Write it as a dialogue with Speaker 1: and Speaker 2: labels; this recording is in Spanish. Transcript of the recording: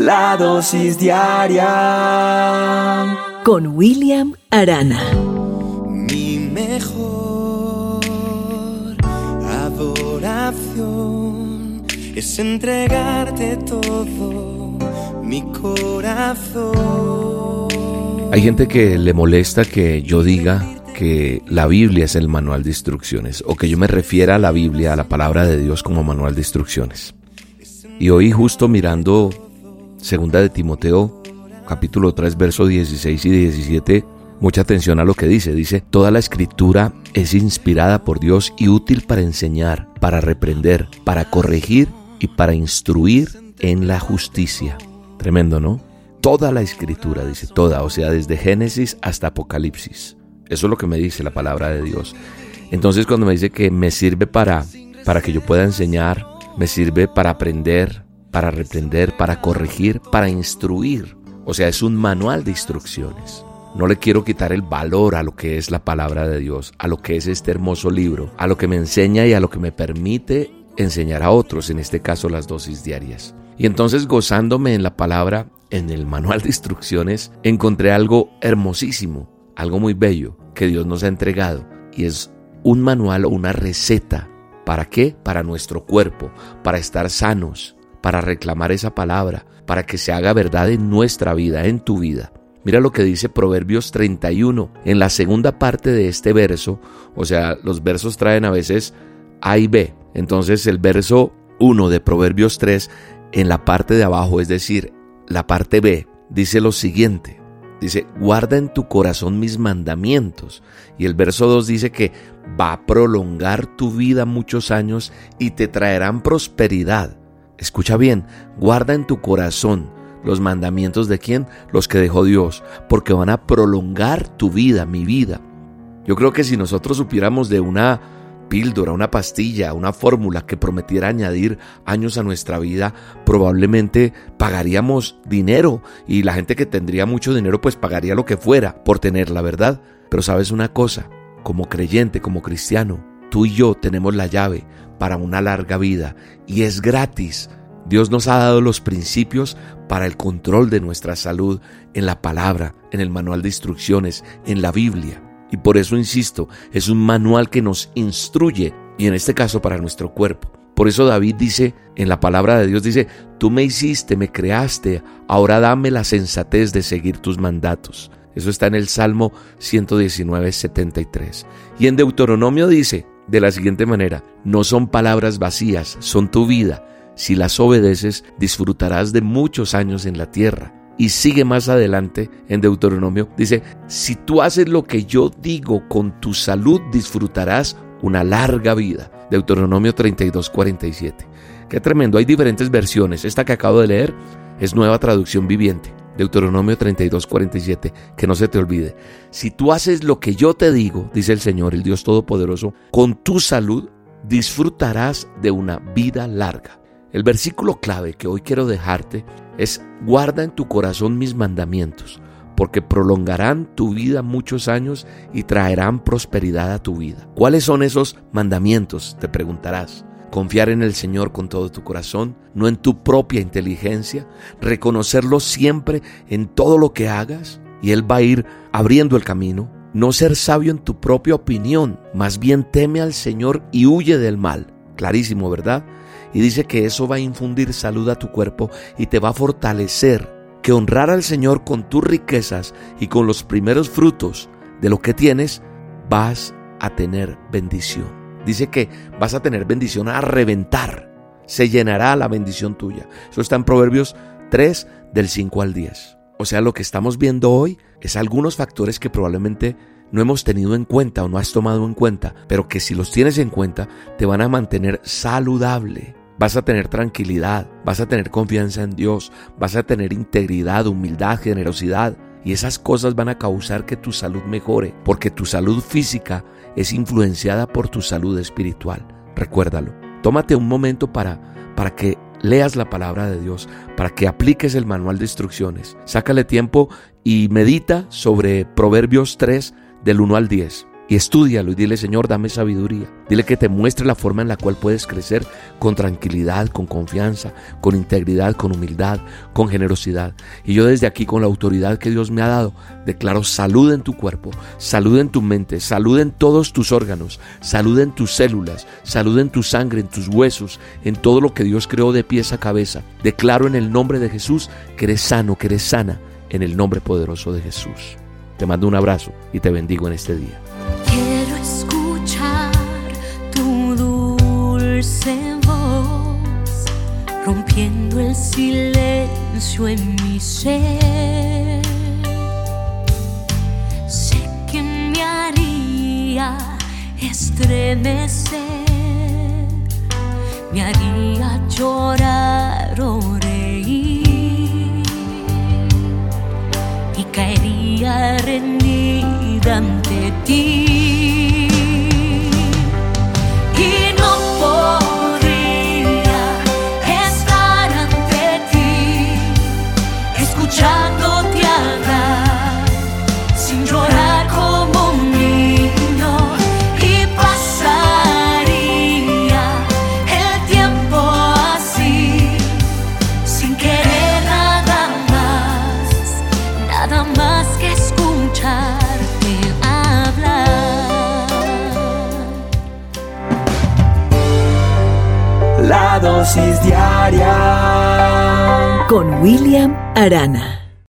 Speaker 1: La dosis diaria
Speaker 2: con William Arana.
Speaker 1: Mi mejor adoración es entregarte todo mi corazón.
Speaker 3: Hay gente que le molesta que yo diga que la Biblia es el manual de instrucciones o que yo me refiera a la Biblia, a la palabra de Dios como manual de instrucciones. Y hoy justo mirando segunda de Timoteo capítulo 3 versos 16 y 17, mucha atención a lo que dice. Dice, toda la escritura es inspirada por Dios y útil para enseñar, para reprender, para corregir y para instruir en la justicia. Tremendo, ¿no? Toda la escritura, dice, toda, o sea, desde Génesis hasta Apocalipsis. Eso es lo que me dice la palabra de Dios. Entonces cuando me dice que me sirve para, para que yo pueda enseñar, me sirve para aprender, para reprender, para corregir, para instruir. O sea, es un manual de instrucciones. No le quiero quitar el valor a lo que es la palabra de Dios, a lo que es este hermoso libro, a lo que me enseña y a lo que me permite enseñar a otros, en este caso las dosis diarias. Y entonces gozándome en la palabra, en el manual de instrucciones, encontré algo hermosísimo, algo muy bello que Dios nos ha entregado y es un manual o una receta ¿Para qué? Para nuestro cuerpo, para estar sanos, para reclamar esa palabra, para que se haga verdad en nuestra vida, en tu vida. Mira lo que dice Proverbios 31 en la segunda parte de este verso, o sea, los versos traen a veces A y B. Entonces el verso 1 de Proverbios 3 en la parte de abajo, es decir, la parte B, dice lo siguiente. Dice, guarda en tu corazón mis mandamientos. Y el verso 2 dice que va a prolongar tu vida muchos años y te traerán prosperidad. Escucha bien, guarda en tu corazón los mandamientos de quién? Los que dejó Dios, porque van a prolongar tu vida, mi vida. Yo creo que si nosotros supiéramos de una píldora, una pastilla, una fórmula que prometiera añadir años a nuestra vida, probablemente pagaríamos dinero y la gente que tendría mucho dinero pues pagaría lo que fuera por tener la verdad. Pero sabes una cosa, como creyente, como cristiano, tú y yo tenemos la llave para una larga vida y es gratis. Dios nos ha dado los principios para el control de nuestra salud en la palabra, en el manual de instrucciones, en la Biblia. Y por eso insisto, es un manual que nos instruye, y en este caso para nuestro cuerpo. Por eso David dice, en la palabra de Dios dice, tú me hiciste, me creaste, ahora dame la sensatez de seguir tus mandatos. Eso está en el Salmo 119, 73. Y en Deuteronomio dice de la siguiente manera, no son palabras vacías, son tu vida. Si las obedeces, disfrutarás de muchos años en la tierra. Y sigue más adelante en Deuteronomio, dice, si tú haces lo que yo digo con tu salud, disfrutarás una larga vida. Deuteronomio 32, 47. Qué tremendo, hay diferentes versiones. Esta que acabo de leer es nueva traducción viviente. Deuteronomio 32, 47, que no se te olvide. Si tú haces lo que yo te digo, dice el Señor, el Dios Todopoderoso, con tu salud disfrutarás de una vida larga. El versículo clave que hoy quiero dejarte es guarda en tu corazón mis mandamientos, porque prolongarán tu vida muchos años y traerán prosperidad a tu vida. ¿Cuáles son esos mandamientos? Te preguntarás. Confiar en el Señor con todo tu corazón, no en tu propia inteligencia, reconocerlo siempre en todo lo que hagas y Él va a ir abriendo el camino. No ser sabio en tu propia opinión, más bien teme al Señor y huye del mal. Clarísimo, ¿verdad? Y dice que eso va a infundir salud a tu cuerpo y te va a fortalecer, que honrar al Señor con tus riquezas y con los primeros frutos de lo que tienes, vas a tener bendición. Dice que vas a tener bendición a reventar. Se llenará la bendición tuya. Eso está en Proverbios 3 del 5 al 10. O sea, lo que estamos viendo hoy es algunos factores que probablemente no hemos tenido en cuenta o no has tomado en cuenta, pero que si los tienes en cuenta te van a mantener saludable. Vas a tener tranquilidad, vas a tener confianza en Dios, vas a tener integridad, humildad, generosidad. Y esas cosas van a causar que tu salud mejore, porque tu salud física es influenciada por tu salud espiritual. Recuérdalo. Tómate un momento para, para que leas la palabra de Dios, para que apliques el manual de instrucciones. Sácale tiempo y medita sobre Proverbios 3 del 1 al 10. Y estudialo y dile, Señor, dame sabiduría. Dile que te muestre la forma en la cual puedes crecer con tranquilidad, con confianza, con integridad, con humildad, con generosidad. Y yo desde aquí, con la autoridad que Dios me ha dado, declaro salud en tu cuerpo, salud en tu mente, salud en todos tus órganos, salud en tus células, salud en tu sangre, en tus huesos, en todo lo que Dios creó de pies a cabeza. Declaro en el nombre de Jesús que eres sano, que eres sana, en el nombre poderoso de Jesús. Te mando un abrazo y te bendigo en este día.
Speaker 4: Dulce voz, rompiendo el silencio en mi ser. Sé que me haría estremecer, me haría llorar
Speaker 2: Con William Arana.